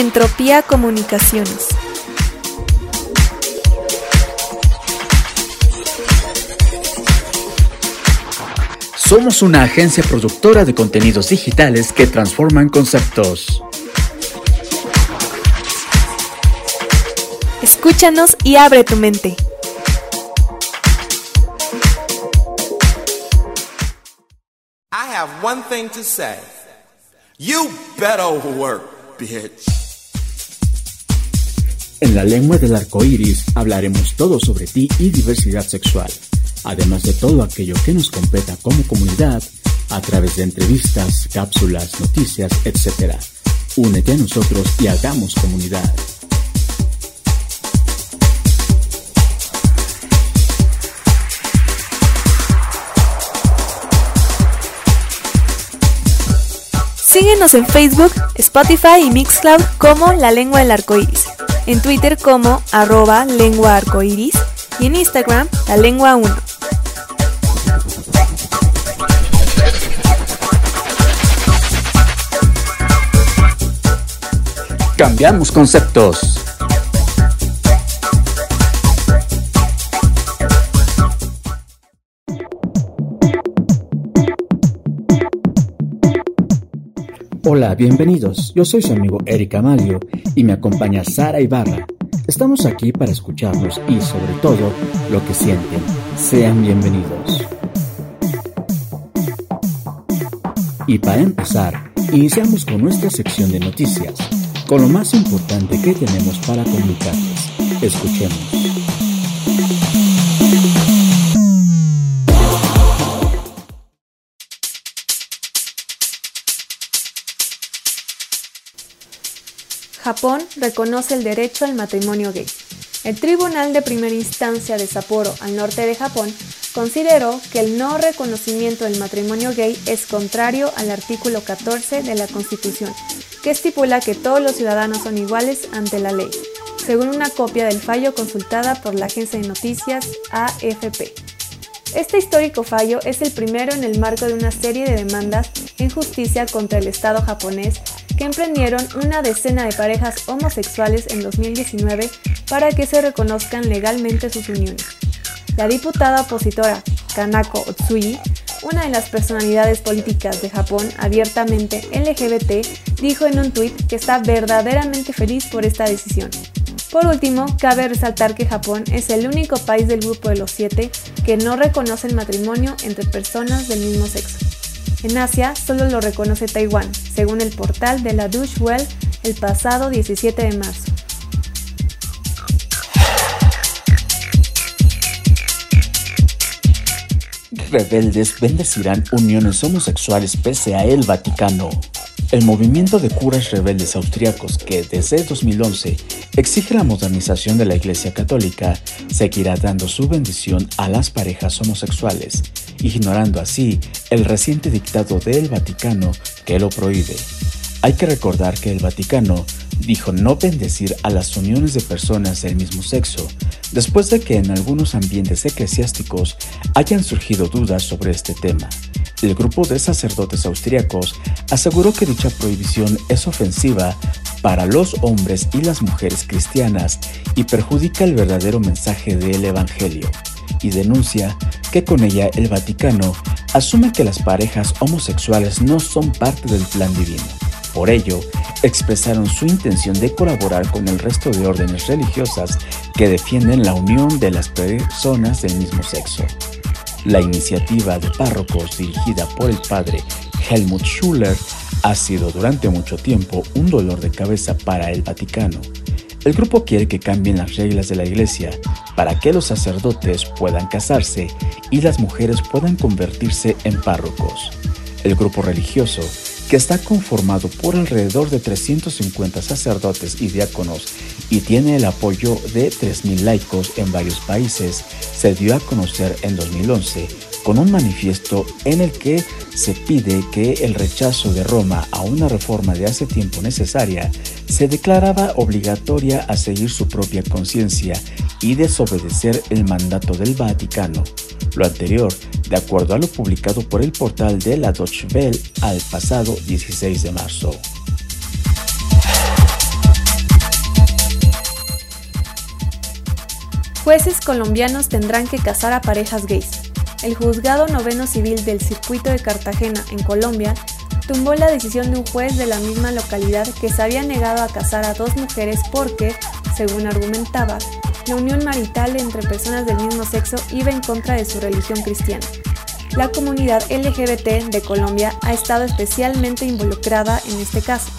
Entropía Comunicaciones. Somos una agencia productora de contenidos digitales que transforman conceptos. Escúchanos y abre tu mente. I have one thing to say. You better work, bitch. En la lengua del arco iris hablaremos todo sobre ti y diversidad sexual además de todo aquello que nos completa como comunidad a través de entrevistas, cápsulas, noticias, etc. Únete a nosotros y hagamos comunidad. Síguenos en Facebook, Spotify y Mixcloud como La Lengua del Arcoiris, en Twitter como arroba lengua arcoiris y en Instagram La Lengua 1. Cambiamos conceptos. Hola, bienvenidos. Yo soy su amigo Eric Amalio y me acompaña Sara Ibarra. Estamos aquí para escucharnos y sobre todo lo que sienten. Sean bienvenidos. Y para empezar, iniciamos con nuestra sección de noticias con lo más importante que tenemos para comunicarles. Escuchemos. Japón reconoce el derecho al matrimonio gay. El Tribunal de Primera Instancia de Sapporo, al norte de Japón, consideró que el no reconocimiento del matrimonio gay es contrario al artículo 14 de la Constitución, que estipula que todos los ciudadanos son iguales ante la ley, según una copia del fallo consultada por la agencia de noticias AFP. Este histórico fallo es el primero en el marco de una serie de demandas en justicia contra el Estado japonés que emprendieron una decena de parejas homosexuales en 2019 para que se reconozcan legalmente sus uniones. La diputada opositora Kanako Otsui, una de las personalidades políticas de Japón abiertamente LGBT, dijo en un tuit que está verdaderamente feliz por esta decisión. Por último, cabe resaltar que Japón es el único país del grupo de los siete que no reconoce el matrimonio entre personas del mismo sexo. En Asia solo lo reconoce Taiwán, según el portal de la Deutsche Welle el pasado 17 de marzo. rebeldes bendecirán uniones homosexuales pese a el Vaticano. El movimiento de curas rebeldes austriacos que desde 2011 exige la modernización de la Iglesia Católica seguirá dando su bendición a las parejas homosexuales, ignorando así el reciente dictado del Vaticano que lo prohíbe. Hay que recordar que el Vaticano dijo no bendecir a las uniones de personas del mismo sexo, después de que en algunos ambientes eclesiásticos hayan surgido dudas sobre este tema. El grupo de sacerdotes austríacos aseguró que dicha prohibición es ofensiva para los hombres y las mujeres cristianas y perjudica el verdadero mensaje del Evangelio, y denuncia que con ella el Vaticano asume que las parejas homosexuales no son parte del plan divino. Por ello, expresaron su intención de colaborar con el resto de órdenes religiosas que defienden la unión de las personas del mismo sexo. La iniciativa de párrocos dirigida por el padre Helmut Schuller ha sido durante mucho tiempo un dolor de cabeza para el Vaticano. El grupo quiere que cambien las reglas de la iglesia para que los sacerdotes puedan casarse y las mujeres puedan convertirse en párrocos. El grupo religioso que está conformado por alrededor de 350 sacerdotes y diáconos y tiene el apoyo de 3.000 laicos en varios países, se dio a conocer en 2011 con un manifiesto en el que se pide que el rechazo de Roma a una reforma de hace tiempo necesaria se declaraba obligatoria a seguir su propia conciencia y desobedecer el mandato del Vaticano. Lo anterior, de acuerdo a lo publicado por el portal de la Deutsche Welle al pasado 16 de marzo. Jueces colombianos tendrán que casar a parejas gays. El juzgado noveno civil del circuito de Cartagena, en Colombia, tumbó la decisión de un juez de la misma localidad que se había negado a casar a dos mujeres porque, según argumentaba, la unión marital entre personas del mismo sexo iba en contra de su religión cristiana. La comunidad LGBT de Colombia ha estado especialmente involucrada en este caso,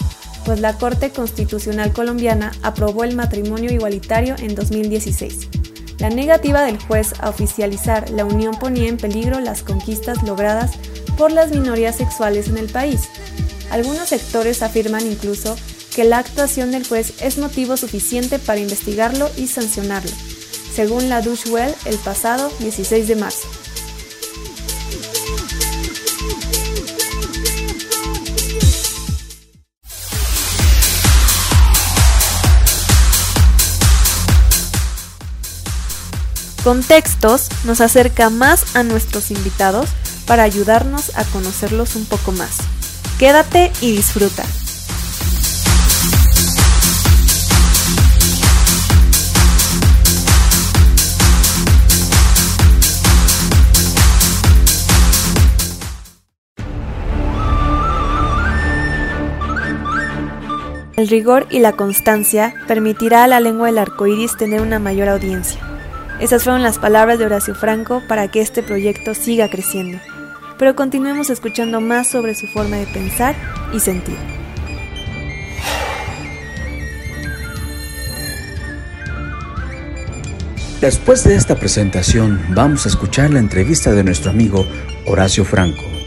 pues la Corte Constitucional colombiana aprobó el matrimonio igualitario en 2016. La negativa del juez a oficializar la unión ponía en peligro las conquistas logradas por las minorías sexuales en el país. Algunos sectores afirman incluso que la actuación del juez es motivo suficiente para investigarlo y sancionarlo, según la Dushwell el pasado 16 de marzo. Contextos nos acerca más a nuestros invitados para ayudarnos a conocerlos un poco más. Quédate y disfruta. El rigor y la constancia permitirá a la lengua del arco iris tener una mayor audiencia. Esas fueron las palabras de Horacio Franco para que este proyecto siga creciendo. Pero continuemos escuchando más sobre su forma de pensar y sentir. Después de esta presentación, vamos a escuchar la entrevista de nuestro amigo Horacio Franco.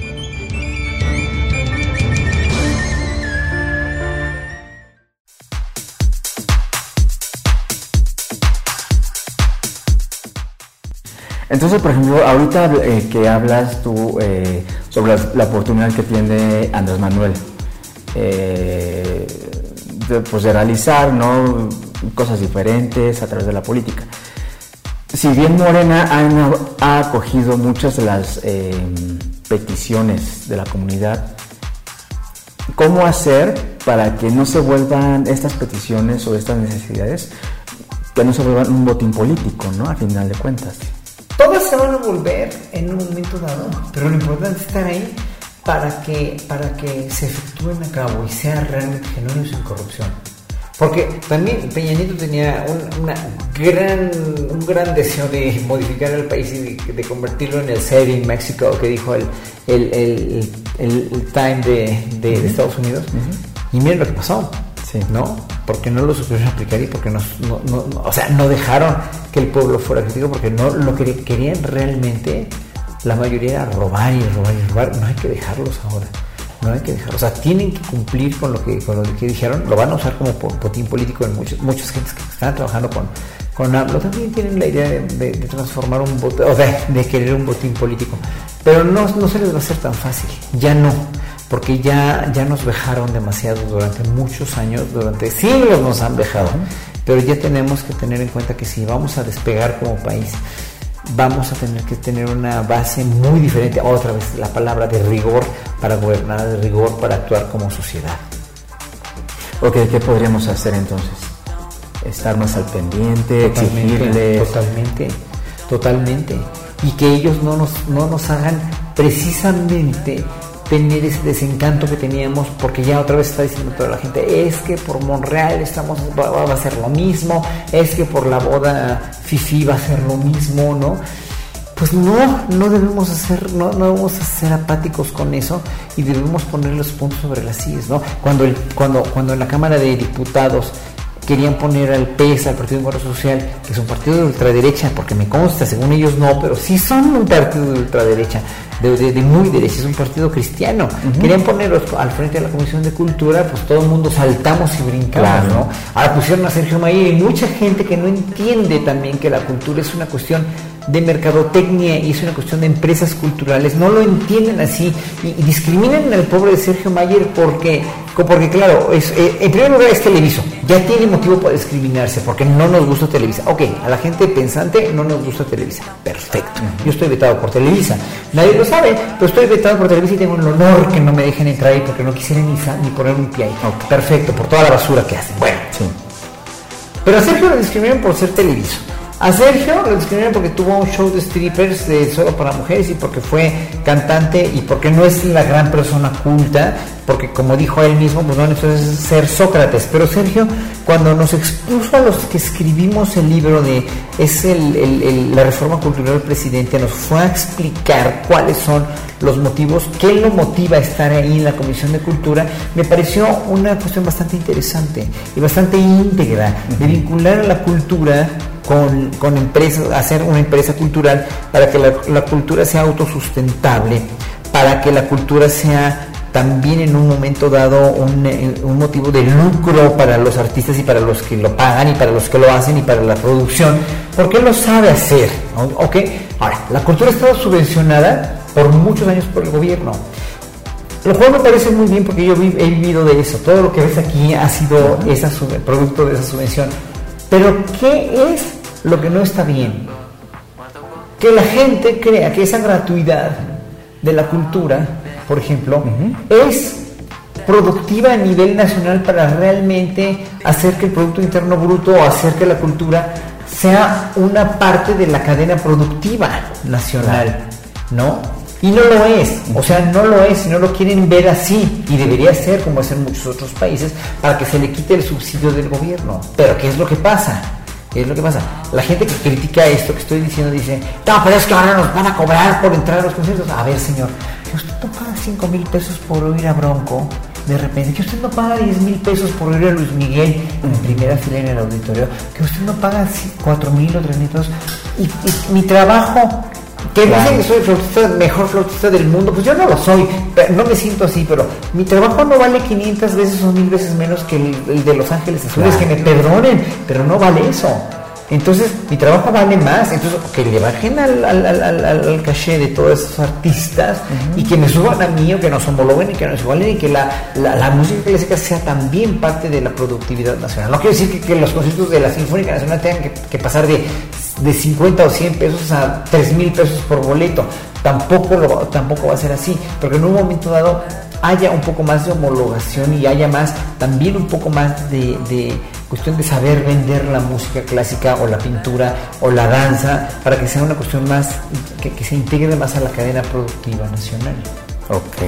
Entonces, por ejemplo, ahorita eh, que hablas tú eh, sobre la, oportunidad que tiene Andrés Manuel eh, de, pues de realizar ¿no? cosas diferentes a través de la política. Si bien Morena ha, acogido muchas de las peticiones de la comunidad, ¿cómo hacer para que no se vuelvan estas peticiones o estas necesidades, que no se vuelvan un botín político, ¿no? A final de cuentas. Todas se van a volver en un momento dado, pero lo importante es estar ahí para que, para que se efectúen a cabo y sea realmente genuino sin corrupción. Porque también Peña Nieto tenía un, una gran, un gran deseo de modificar el país y de, convertirlo en el setting México que dijo el, el, el, el Time de, de, Estados Unidos. Y miren lo que pasó. ¿No? Porque no lo supieron aplicar y porque no, o sea, no dejaron que el pueblo fuera crítico porque no lo que querían realmente, la mayoría era robar y robar y robar. No hay que dejarlos ahora. No hay que dejarlos. O sea, tienen que cumplir con lo que, con lo que dijeron. Lo van a usar como botín político en muchos, muchas gentes que están trabajando con, con AMLO. También tienen la idea de, transformar un botín, o sea, de querer un botín político. Pero no, no se les va a hacer tan fácil. Ya no porque ya, ya nos vejaron demasiado durante muchos años, durante siglos nos han vejado, pero ya tenemos que tener en cuenta que si vamos a despegar como país, vamos a tener que tener una base muy diferente, otra vez la palabra de rigor para gobernar, de rigor para actuar como sociedad. Ok, ¿qué podríamos hacer entonces? Estar más al pendiente, exigirles. Totalmente, totalmente. Y que ellos no nos, no nos hagan precisamente tener ese desencanto que teníamos, porque ya otra vez está diciendo toda la gente, es que por Monreal estamos, va, a ser lo mismo, es que por la boda Fifi va a ser lo mismo, ¿no? Pues no, no debemos hacer, no, no debemos ser apáticos con eso y debemos poner los puntos sobre las IES, ¿no? Cuando, el, cuando, cuando en la Cámara de Diputados querían poner al PES, al Partido de Encuentro Social, que es un partido de ultraderecha, porque me consta, según ellos no, pero sí son un partido de ultraderecha, de, muy derecha, es un partido cristiano. Querían ponerlos al frente de la Comisión de Cultura, pues todo el mundo saltamos y brincamos, ¿no? Ahora pusieron a Sergio Mayer y mucha gente que no entiende también que la cultura es una cuestión de mercadotecnia y es una cuestión de empresas culturales, no lo entienden así y, discriminan al pobre de Sergio Mayer porque, porque claro, es, eh, en primer lugar es Televiso, ya tiene motivo para discriminarse porque no nos gusta Televisa. Ok, a la gente pensante no nos gusta Televisa, perfecto, yo estoy vetado por Televisa, nadie lo sabe, pero estoy vetado por Televisa y tengo el honor que no me dejen entrar ahí porque no quisiera ni, ni poner un pie ahí. Perfecto, por toda la basura que hacen. Bueno, sí. Pero a Sergio lo discriminan por ser Televiso A Sergio lo discriminaron porque tuvo un show de strippers de solo para mujeres y porque fue cantante y porque no es la gran persona culta, porque como dijo él mismo, pues no necesita ser Sócrates. Pero Sergio, cuando nos expuso a los que escribimos el libro de es el, la reforma cultural del presidente, nos fue a explicar cuáles son los motivos, qué lo motiva a estar ahí en la Comisión de Cultura, me pareció una cuestión bastante interesante y bastante íntegra de vincular a la cultura con, con empresas, hacer una empresa cultural para que la, cultura sea autosustentable, para que la cultura sea también en un momento dado un, eh, un, motivo de lucro para los artistas y para los que lo pagan y para los que lo hacen y para la producción, porque lo sabe hacer. ¿ok? Ahora, la cultura ha estado subvencionada por muchos años por el gobierno. Lo cual me parece muy bien porque yo he vivido de eso. Todo lo que ves aquí ha sido esa, producto de esa subvención. Pero ¿qué es lo que no está bien? Que la gente crea que esa gratuidad de la cultura, por ejemplo, es productiva a nivel nacional para realmente hacer que el Producto Interno Bruto o hacer que la cultura sea una parte de la cadena productiva nacional, ¿no? Y no lo es, o sea, no lo es, no lo quieren ver así, y debería ser como es en muchos otros países, para que se le quite el subsidio del gobierno. Pero ¿qué es lo que pasa? ¿Qué es lo que pasa? La gente que critica esto que estoy diciendo dice, no, pero es que ahora nos van a cobrar por entrar a los conciertos. A ver, señor, que usted no paga 5 mil pesos por oír a Bronco, de repente, que usted no paga 10 mil pesos por oír a Luis Miguel en primera fila en el auditorio, que usted no paga 4 mil o 3 mil pesos, y mi trabajo que dicen que soy el flautista, mejor flautista del mundo, pues yo no lo soy, no me siento así, pero mi trabajo no vale 500 veces o mil veces menos que el, de Los Ángeles Azules, que me perdonen, pero no vale eso. Entonces, mi trabajo vale más. Entonces, que le bajen al, al, caché de todos esos artistas y que me suban a mí o que nos homologuen y que nos igualen y que la, la, música clásica sea también parte de la productividad nacional. No quiere decir que, los conciertos de la Sinfónica Nacional tengan que, que pasar de de 50 o 100 pesos a 3 mil pesos por boleto. Tampoco, tampoco va a ser así, porque en un momento dado haya un poco más de homologación y haya más, también un poco más de, cuestión de saber vender la música clásica o la pintura o la danza para que sea una cuestión más, que, que se integre más a la cadena productiva nacional. Ok.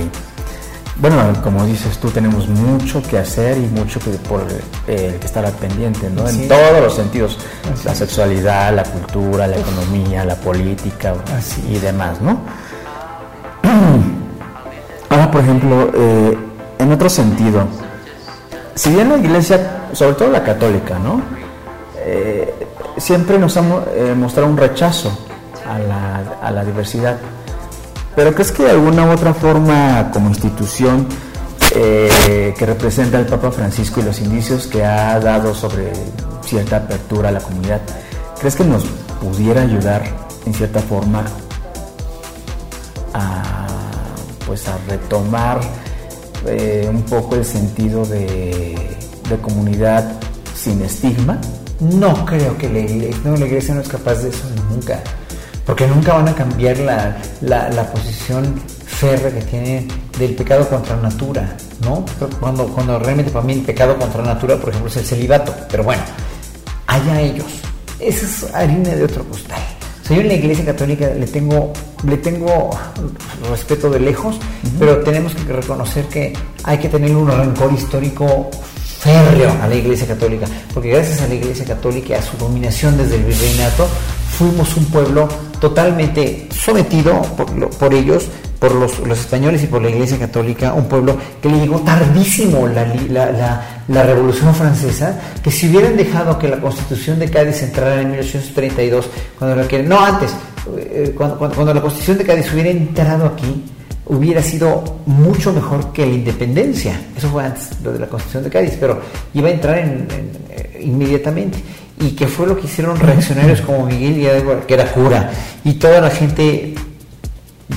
Bueno, como dices tú, tenemos mucho que hacer y mucho que por eh, que estar al pendiente, ¿no? En todos los sentidos, la sexualidad, la cultura, la economía, la política y demás, ¿no? Ahora, por ejemplo, eh, en otro sentido, si bien la iglesia, sobre todo la católica, ¿no? Eh, siempre nos ha mostrado un rechazo a la, a la diversidad pero ¿crees que de alguna u otra forma, como institución eh, que representa al Papa Francisco y los indicios que ha dado sobre cierta apertura a la comunidad, ¿crees que nos pudiera ayudar en cierta forma a, pues a retomar eh, un poco el sentido de, comunidad sin estigma? No creo que la iglesia, no, la iglesia no es capaz de eso nunca porque nunca van a cambiar la, la, posición férrea que tienen del pecado contra natura, ¿no? Cuando, cuando realmente para mí el pecado contra natura, por ejemplo, es el celibato, pero bueno, allá ellos. Esa es harina de otro costal. Soy en la iglesia católica le tengo, le tengo respeto de lejos, pero tenemos que reconocer que hay que tener un rencor histórico férreo a la iglesia católica, porque gracias a la iglesia católica y a su dominación desde el virreinato, fuimos un pueblo totalmente sometido por, ellos, por los, españoles y por la Iglesia Católica, un pueblo que le llegó tardísimo la, la, Revolución Francesa, que si hubieran dejado que la Constitución de Cádiz entrara en 1832, cuando la no antes, eh, cuando, cuando, la Constitución de Cádiz hubiera entrado aquí, hubiera sido mucho mejor que la independencia. Eso fue antes, lo de la Constitución de Cádiz, pero iba a entrar en, eh, inmediatamente y que fue lo que hicieron reaccionarios como Miguel Hidalgo, que era cura, y toda la gente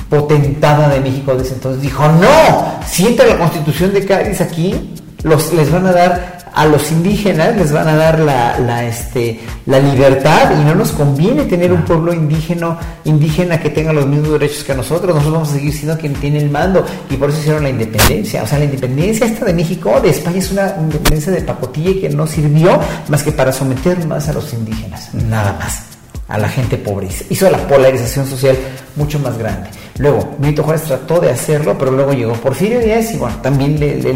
potentada de México desde entonces dijo, no, si entra la constitución de Cádiz aquí, los, les van a dar a los indígenas les van a dar la, la, este, la libertad y no nos conviene tener un pueblo indígena, indígena que tenga los mismos derechos que nosotros, nosotros vamos a seguir siendo quien tiene el mando y por eso hicieron la independencia. O sea, la independencia esta de México, de España es una independencia de pacotilla que no sirvió más que para someter más a los indígenas, nada más. a la gente pobre, hizo la polarización social mucho más grande. Luego, Benito Juárez trató de hacerlo, pero luego llegó Porfirio Díaz y bueno, también le, le.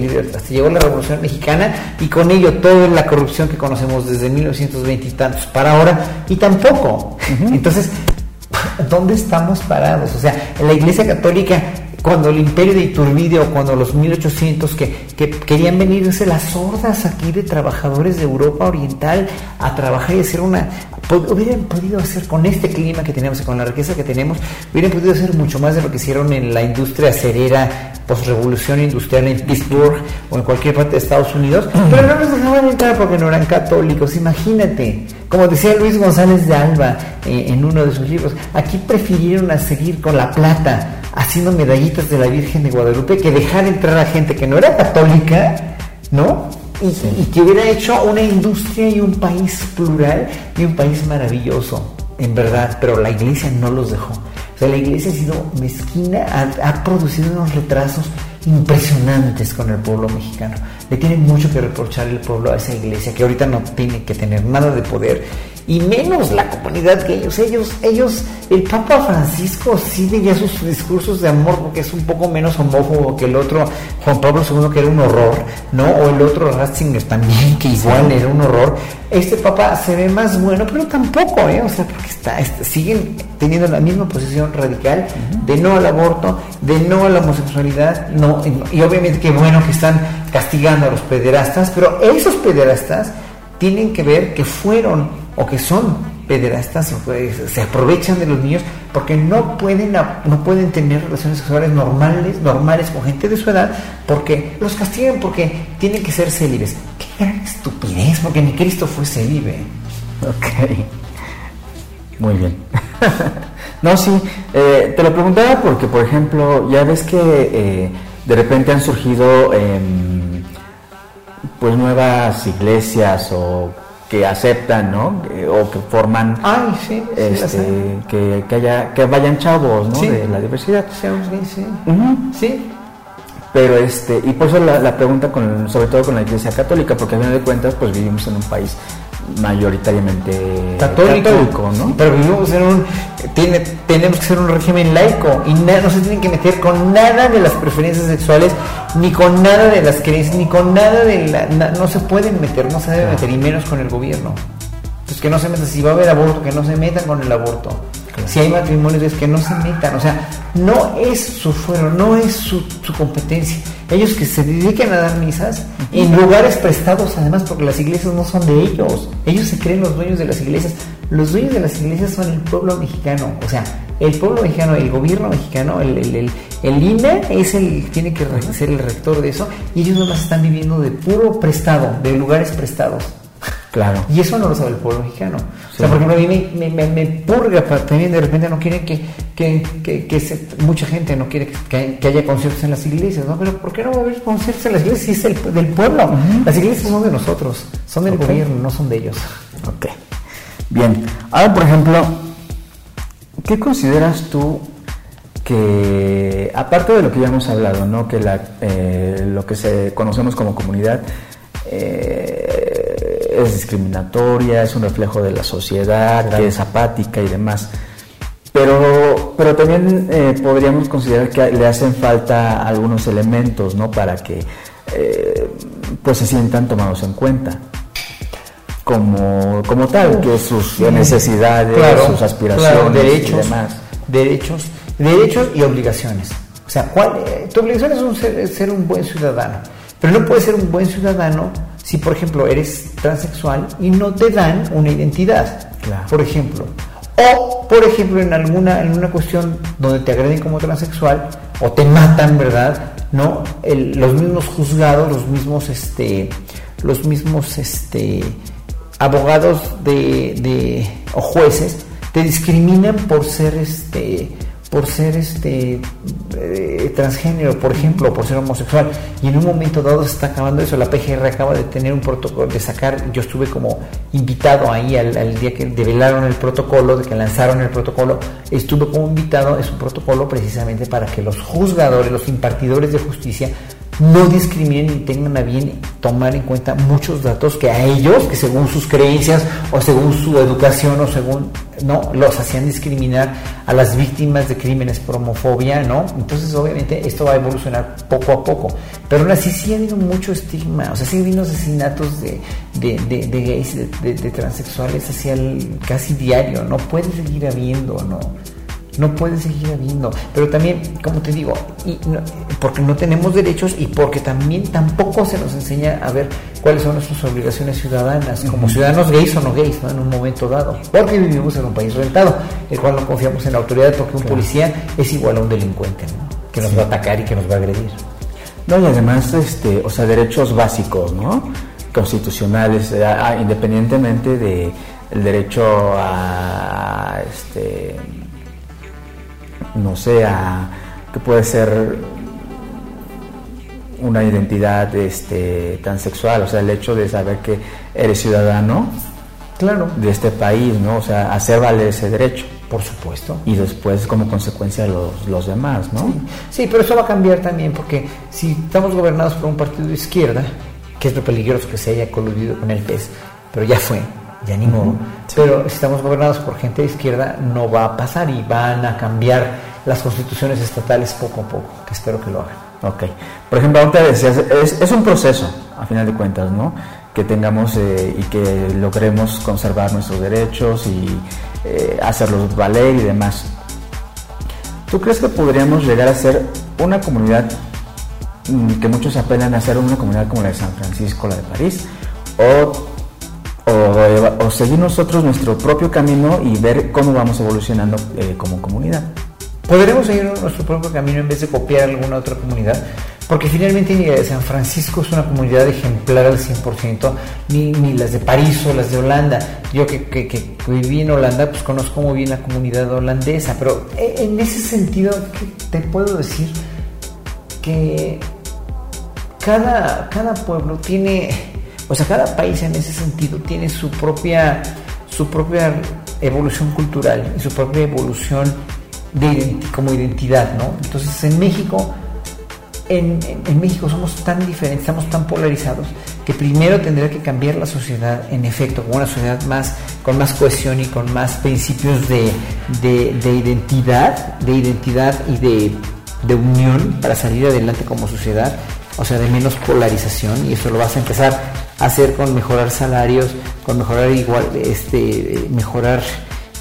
Llegó la Revolución Mexicana y con ello toda la corrupción que conocemos desde 1920 y tantos para ahora, y tampoco. Entonces, ¿dónde estamos parados? O sea, en la Iglesia Católica cuando el imperio de Iturbide o cuando los 1800 que, que querían venirse las hordas aquí de trabajadores de Europa Oriental a trabajar y hacer una... Hubieran podido hacer con este clima que tenemos y con la riqueza que tenemos, hubieran podido hacer mucho más de lo que hicieron en la industria acerera post-revolución industrial en Pittsburgh o en cualquier parte de Estados Unidos, pero no nos dejaban entrar porque no eran católicos, imagínate. Como decía Luis González de Alba eh, en uno de sus libros, aquí prefirieron a seguir con la plata haciendo medallitas de la Virgen de Guadalupe que dejar entrar a gente que no era católica, ¿no? Y, que hubiera hecho una industria y un país plural y un país maravilloso, en verdad, pero la iglesia no los dejó. O sea, la iglesia ha sido mezquina, ha, ha producido unos retrasos impresionantes con el pueblo mexicano. Le tiene mucho que reprochar el pueblo a esa iglesia que ahorita no tiene que tener nada de poder y menos la comunidad que ellos, ellos, ellos, el Papa Francisco sí ya sus discursos de amor porque es un poco menos homófobo que el otro Juan Pablo II que era un horror, ¿no? O el otro Ratzinger también que igual era un horror. Este Papa se ve más bueno, pero tampoco, ¿eh? O sea, porque está, siguen teniendo la misma posición radical de no al aborto, de no a la homosexualidad, no, y obviamente que bueno que están castigando a los pederastas, pero esos pederastas tienen que ver que fueron o que son pederastas o se aprovechan de los niños porque no pueden no pueden tener relaciones sexuales normales normales con gente de su edad porque los castigan porque tienen que ser célibes. Qué gran estupidez porque ni Cristo fue célibe. Ok. Muy bien. No sí eh, te lo preguntaba porque por ejemplo ya ves que eh, de repente han surgido em, pues nuevas iglesias o que aceptan, ¿no? o que forman, Ay, sí, este, que, que, haya, que vayan chavos, ¿no? De la diversidad. Sí, sí. sí. Pero este, y por eso la, la, pregunta con, sobre todo con la Iglesia Católica, porque a fin de cuentas, pues vivimos en un país mayoritariamente católico, ¿no? Pero vivimos en un tiene, tenemos que ser un régimen laico y no se tienen que meter con nada de las preferencias sexuales, ni con nada de las creencias, ni con nada de la, no se pueden meter, no se deben meter, y menos con el gobierno. Pues que no se metan, si va a haber aborto, que no se metan con el aborto. Si hay matrimonios, es que no se metan. O sea, no es su fuero, no es su, su competencia. Ellos que se dediquen a dar misas en lugares prestados, además, porque las iglesias no son de ellos. Ellos se creen los dueños de las iglesias. Los dueños de las iglesias son el pueblo mexicano. O sea, el pueblo mexicano, el gobierno mexicano, el, el, el, INE es el tiene que ser el rector de eso. Y ellos nomás están viviendo de puro prestado, de lugares prestados. Claro. Y eso no lo sabe el pueblo mexicano. O sea, por ejemplo, a mí me, me, me, purga también de repente no quiere que, que, que, mucha gente no quiere que, haya conciertos en las iglesias, ¿no? Pero ¿por qué no va a haber conciertos en las iglesias si es el, del pueblo? Las iglesias son de nosotros, son del gobierno, no son de ellos. Ok. Bien. Ahora, por ejemplo, ¿qué consideras tú que, aparte de lo que ya hemos hablado, ¿no? Que la, eh, lo que se conocemos como comunidad, eh, es discriminatoria, es un reflejo de la sociedad, que es apática y demás. Pero, pero también eh, podríamos considerar que le hacen falta algunos elementos, ¿no? Para que eh, pues se sientan tomados en cuenta. Como, como tal, que sus necesidades, sus aspiraciones derechos, y demás. Derechos, derechos y obligaciones. O sea, ¿cuál, eh, tu obligación es, un, ser un buen ciudadano, pero no puedes ser un buen ciudadano si por ejemplo eres transexual y no te dan una identidad, por ejemplo. O, por ejemplo, en alguna en una cuestión donde te agreden como transexual o te matan, ¿verdad? ¿No? los mismos juzgados, los mismos, este, los mismos, este, abogados de, de, o jueces te discriminan por ser, este, por ser este eh, transgénero, por ejemplo, por ser homosexual, y en un momento dado se está acabando eso, la PGR acaba de tener un protocolo, de sacar, yo estuve como invitado ahí al, día que develaron el protocolo, de que lanzaron el protocolo, estuve como invitado, es un protocolo precisamente para que los juzgadores, los impartidores de justicia, no discriminen y tengan a bien tomar en cuenta muchos datos que a ellos, que según sus creencias o según su educación o según, no, los hacían discriminar a las víctimas de crímenes por homofobia, ¿no? Entonces obviamente esto va a evolucionar poco a poco, pero aún así sí ha habido mucho estigma, o sea, sí ha habido asesinatos de, de, de, gays, de, de, transexuales casi diario, no puede seguir habiendo, ¿no? No puede seguir habiendo. Pero también, como te digo, y porque no tenemos derechos y porque también tampoco se nos enseña a ver cuáles son nuestras obligaciones ciudadanas, como ciudadanos gays o no gays, ¿no? en un momento dado. Porque vivimos en un país rentado, el cual no confiamos en la autoridad porque un policía es igual a un delincuente, que nos va a atacar y que nos va a agredir. No, y además, este, o sea, derechos básicos, ¿no? Constitucionales, eh, independientemente de el derecho a este no sé, que puede ser una identidad este, tan sexual, o sea, el hecho de saber que eres ciudadano claro. de este país, ¿no? O sea, hacer valer ese derecho. Por supuesto. Y después como consecuencia los, los demás, ¿no? Sí. pero eso va a cambiar también porque si estamos gobernados por un partido de izquierda, que es lo peligroso que se haya coludido con el PES, pero ya fue, ya ni modo. Pero si estamos gobernados por gente de izquierda, no va a pasar y van a cambiar las constituciones estatales poco a poco, que espero que lo hagan. Ok. Por ejemplo, ahorita decías, es, es un proceso, a final de cuentas, ¿no? Que tengamos eh, y que logremos conservar nuestros derechos y eh, hacerlos valer y demás. ¿Tú crees que podríamos llegar a ser una comunidad mm, que muchos apelan a ser una comunidad como la de San Francisco, la de París? ¿O o, seguir nosotros nuestro propio camino y ver cómo vamos evolucionando eh, como comunidad. Podremos seguir nuestro propio camino en vez de copiar alguna otra comunidad, porque finalmente San Francisco es una comunidad ejemplar al 100%, ni, ni las de París o las de Holanda. Yo que, que, viví en Holanda, pues conozco muy bien la comunidad holandesa, pero eh, en ese sentido te puedo decir que cada, cada pueblo tiene o sea, cada país en ese sentido tiene su propia, su propia evolución cultural y su propia evolución de como identidad, ¿no? Entonces en México, en, México somos tan diferentes, estamos tan polarizados, que primero tendría que cambiar la sociedad, en efecto, como una sociedad más, con más cohesión y con más principios de, identidad, de identidad y de, de unión para salir adelante como sociedad, o sea, de menos polarización, y eso lo vas a empezar hacer con mejorar salarios, con mejorar igual, este, mejorar,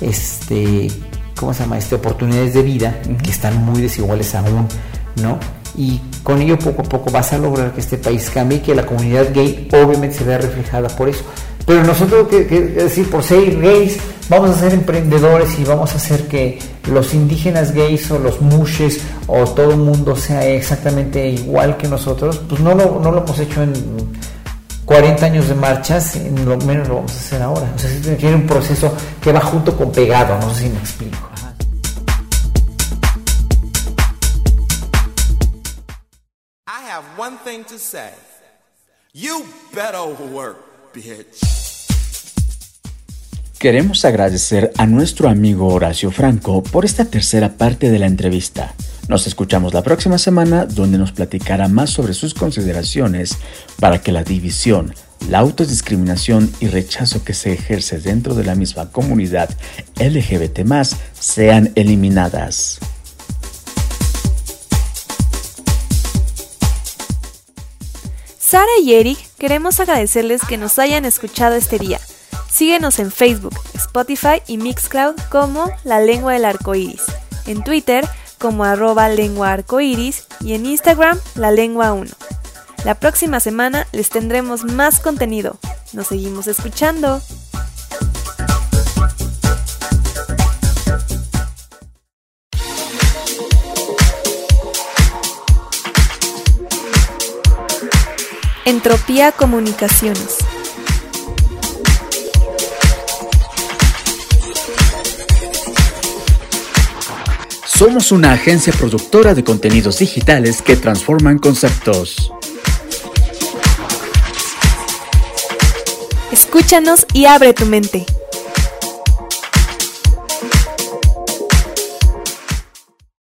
este, ¿cómo se llama? Este, oportunidades de vida que están muy desiguales aún, ¿no? Y con ello poco a poco vas a lograr que este país cambie y que la comunidad gay obviamente se vea reflejada por eso. Pero nosotros, que, decir, por ser gays, vamos a ser emprendedores y vamos a hacer que los indígenas gays o los mushes o todo el mundo sea exactamente igual que nosotros, pues no lo, no lo hemos hecho en 40 años de marchas, lo menos lo vamos a hacer ahora. O sea, tiene un proceso que va junto con pegado, no sé si me explico. I have one thing to say. You better work. Queremos agradecer a nuestro amigo Horacio Franco por esta tercera parte de la entrevista. Nos escuchamos la próxima semana donde nos platicará más sobre sus consideraciones para que la división, la autodiscriminación y rechazo que se ejerce dentro de la misma comunidad LGBT sean eliminadas. Sara y Eric queremos agradecerles que nos hayan escuchado este día. Síguenos en Facebook, Spotify y Mixcloud como La Lengua del Arco Iris. En Twitter como arroba lengua arcoiris y en Instagram la lengua 1. La próxima semana les tendremos más contenido. Nos seguimos escuchando. Entropía Comunicaciones. Somos una agencia productora de contenidos digitales que transforman conceptos. Escúchanos y abre tu mente.